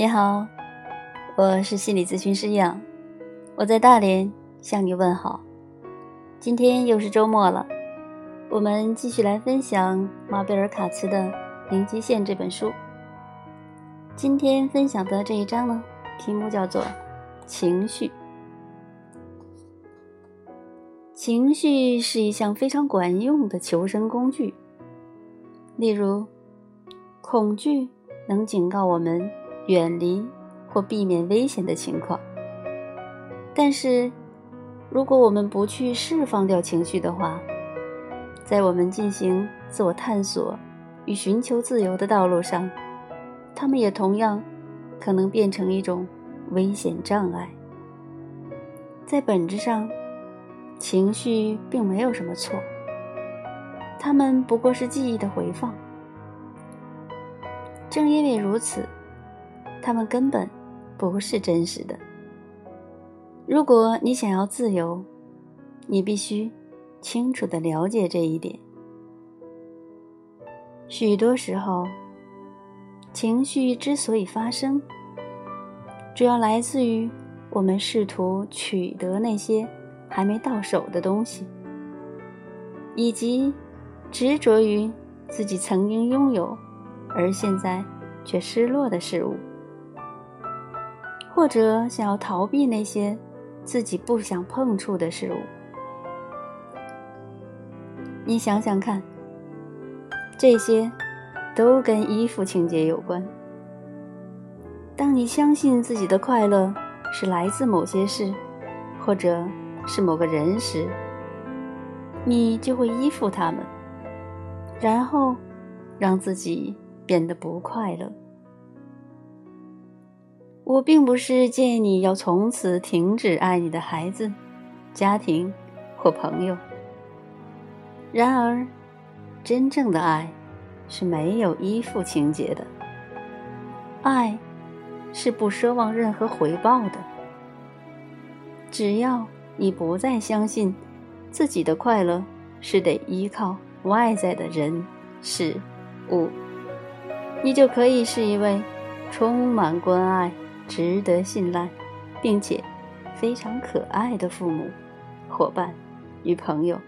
你好，我是心理咨询师杨，我在大连向你问好。今天又是周末了，我们继续来分享马贝尔卡茨的《零极限》这本书。今天分享的这一章呢，题目叫做“情绪”。情绪是一项非常管用的求生工具。例如，恐惧能警告我们。远离或避免危险的情况。但是，如果我们不去释放掉情绪的话，在我们进行自我探索与寻求自由的道路上，他们也同样可能变成一种危险障碍。在本质上，情绪并没有什么错，它们不过是记忆的回放。正因为如此。他们根本不是真实的。如果你想要自由，你必须清楚的了解这一点。许多时候，情绪之所以发生，主要来自于我们试图取得那些还没到手的东西，以及执着于自己曾经拥有而现在却失落的事物。或者想要逃避那些自己不想碰触的事物，你想想看，这些都跟依附情节有关。当你相信自己的快乐是来自某些事，或者是某个人时，你就会依附他们，然后让自己变得不快乐。我并不是建议你要从此停止爱你的孩子、家庭或朋友。然而，真正的爱是没有依附情节的。爱是不奢望任何回报的。只要你不再相信自己的快乐是得依靠外在的人事物，你就可以是一位充满关爱。值得信赖，并且非常可爱的父母、伙伴与朋友。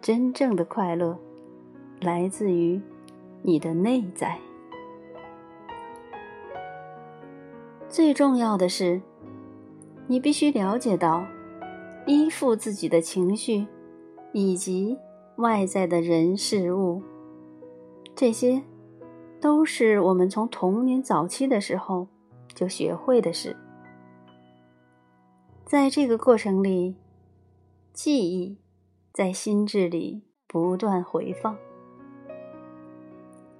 真正的快乐来自于你的内在。最重要的是，你必须了解到，依附自己的情绪以及外在的人事物，这些。都是我们从童年早期的时候就学会的事。在这个过程里，记忆在心智里不断回放。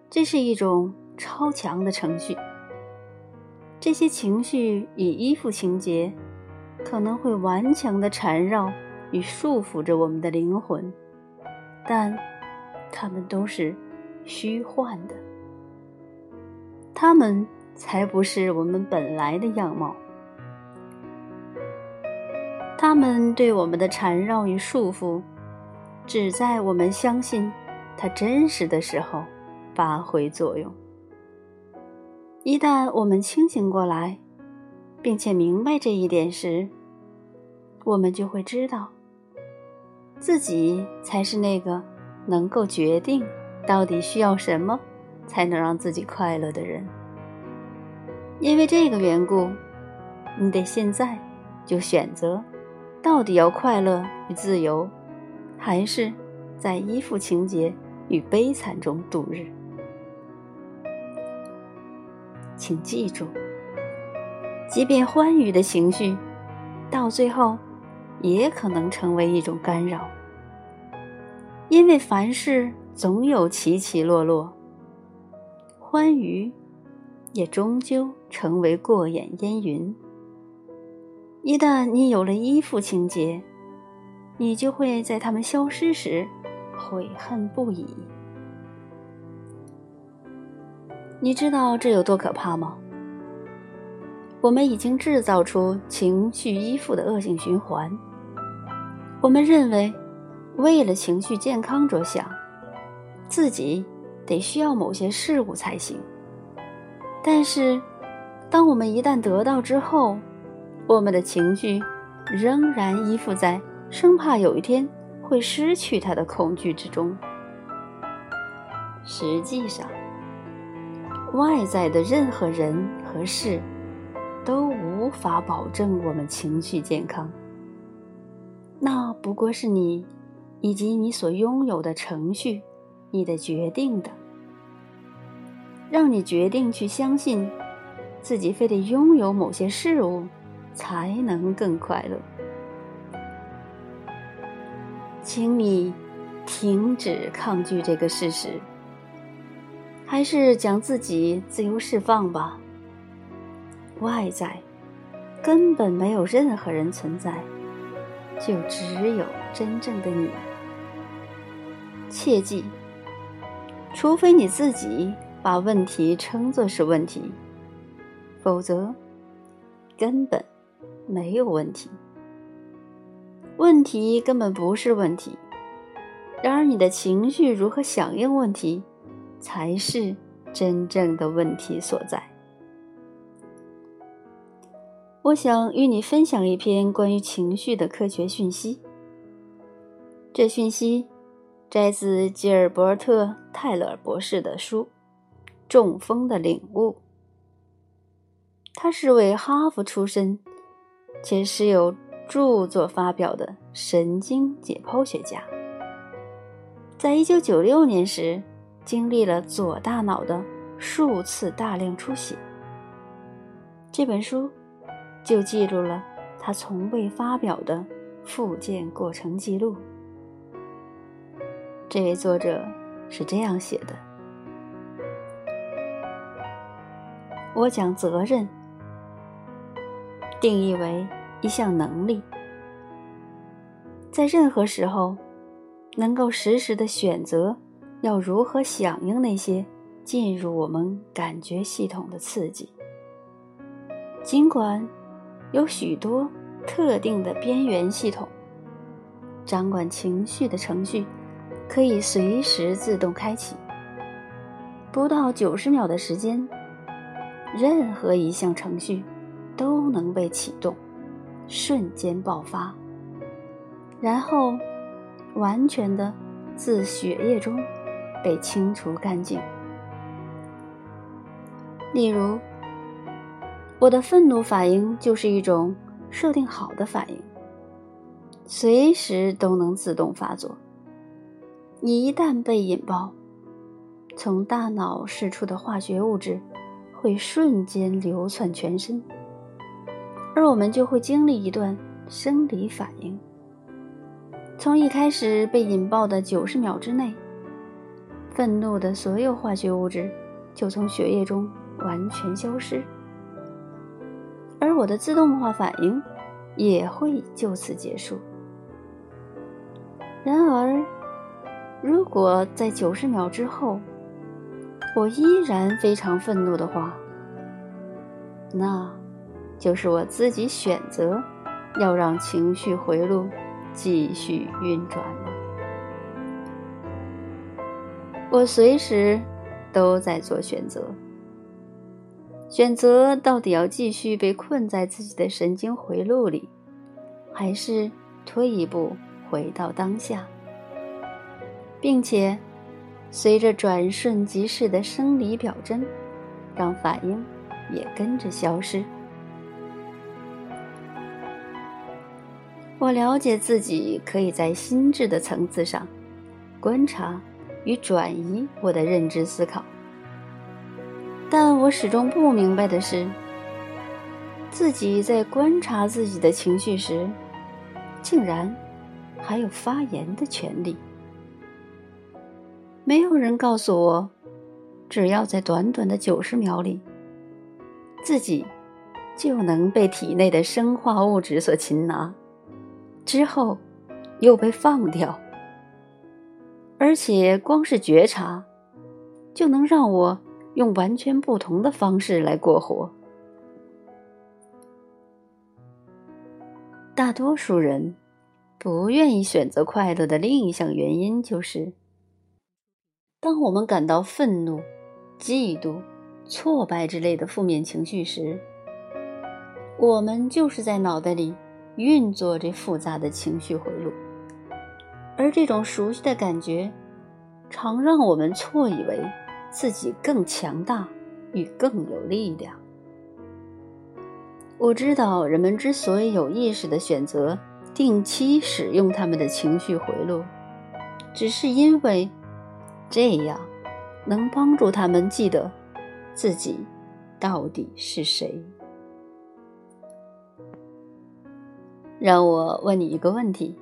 这是一种超强的程序。这些情绪与依附情节可能会顽强的缠绕与束缚着我们的灵魂，但它们都是虚幻的。他们才不是我们本来的样貌。他们对我们的缠绕与束缚，只在我们相信它真实的时候发挥作用。一旦我们清醒过来，并且明白这一点时，我们就会知道，自己才是那个能够决定到底需要什么。才能让自己快乐的人。因为这个缘故，你得现在就选择，到底要快乐与自由，还是在依附情节与悲惨中度日。请记住，即便欢愉的情绪，到最后也可能成为一种干扰，因为凡事总有起起落落。欢愉，也终究成为过眼烟云。一旦你有了依附情节，你就会在他们消失时悔恨不已。你知道这有多可怕吗？我们已经制造出情绪依附的恶性循环。我们认为，为了情绪健康着想，自己。得需要某些事物才行。但是，当我们一旦得到之后，我们的情绪仍然依附在生怕有一天会失去它的恐惧之中。实际上，外在的任何人和事都无法保证我们情绪健康。那不过是你以及你所拥有的程序，你的决定的。让你决定去相信，自己非得拥有某些事物，才能更快乐。请你停止抗拒这个事实，还是将自己自由释放吧。外在根本没有任何人存在，就只有真正的你。切记，除非你自己。把问题称作是问题，否则根本没有问题。问题根本不是问题，然而你的情绪如何响应问题，才是真正的问题所在。我想与你分享一篇关于情绪的科学讯息。这讯息摘自吉尔伯特·泰勒博士的书。中风的领悟。他是位哈佛出身，且是有著作发表的神经解剖学家。在一九九六年时，经历了左大脑的数次大量出血。这本书就记录了他从未发表的复健过程记录。这位作者是这样写的。我将责任定义为一项能力，在任何时候能够实时的选择要如何响应那些进入我们感觉系统的刺激。尽管有许多特定的边缘系统掌管情绪的程序可以随时自动开启，不到九十秒的时间。任何一项程序都能被启动，瞬间爆发，然后完全的自血液中被清除干净。例如，我的愤怒反应就是一种设定好的反应，随时都能自动发作。你一旦被引爆，从大脑释出的化学物质。会瞬间流窜全身，而我们就会经历一段生理反应。从一开始被引爆的九十秒之内，愤怒的所有化学物质就从血液中完全消失，而我的自动化反应也会就此结束。然而，如果在九十秒之后，我依然非常愤怒的话，那，就是我自己选择要让情绪回路继续运转了。我随时都在做选择，选择到底要继续被困在自己的神经回路里，还是退一步回到当下，并且。随着转瞬即逝的生理表征，让反应也跟着消失。我了解自己可以在心智的层次上观察与转移我的认知思考，但我始终不明白的是，自己在观察自己的情绪时，竟然还有发言的权利。没有人告诉我，只要在短短的九十秒里，自己就能被体内的生化物质所擒拿，之后又被放掉，而且光是觉察，就能让我用完全不同的方式来过活。大多数人不愿意选择快乐的另一项原因就是。当我们感到愤怒、嫉妒挫败之类的负面情绪时，我们就是在脑袋里运作这复杂的情绪回路，而这种熟悉的感觉，常让我们错以为自己更强大与更有力量。我知道，人们之所以有意识的选择定期使用他们的情绪回路，只是因为这样能帮助他们记得自己到底是谁。让我问你一个问题：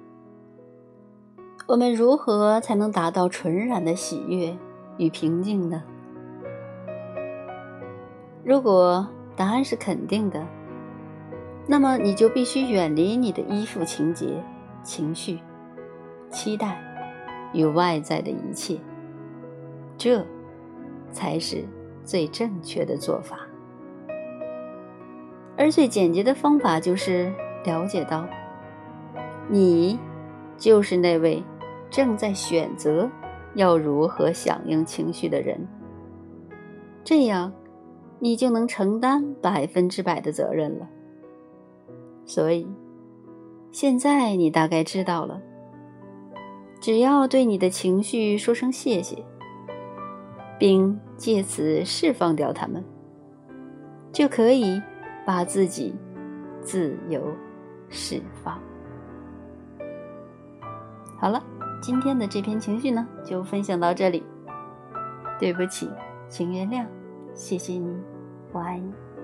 我们如何才能达到纯然的喜悦与平静呢？如果答案是肯定的。那么你就必须远离你的依附情节、情绪、期待与外在的一切，这才是最正确的做法。而最简洁的方法就是了解到，你就是那位正在选择要如何响应情绪的人。这样，你就能承担百分之百的责任了。所以，现在你大概知道了。只要对你的情绪说声谢谢，并借此释放掉他们，就可以把自己自由释放。好了，今天的这篇情绪呢，就分享到这里。对不起，请原谅，谢谢你，我爱你。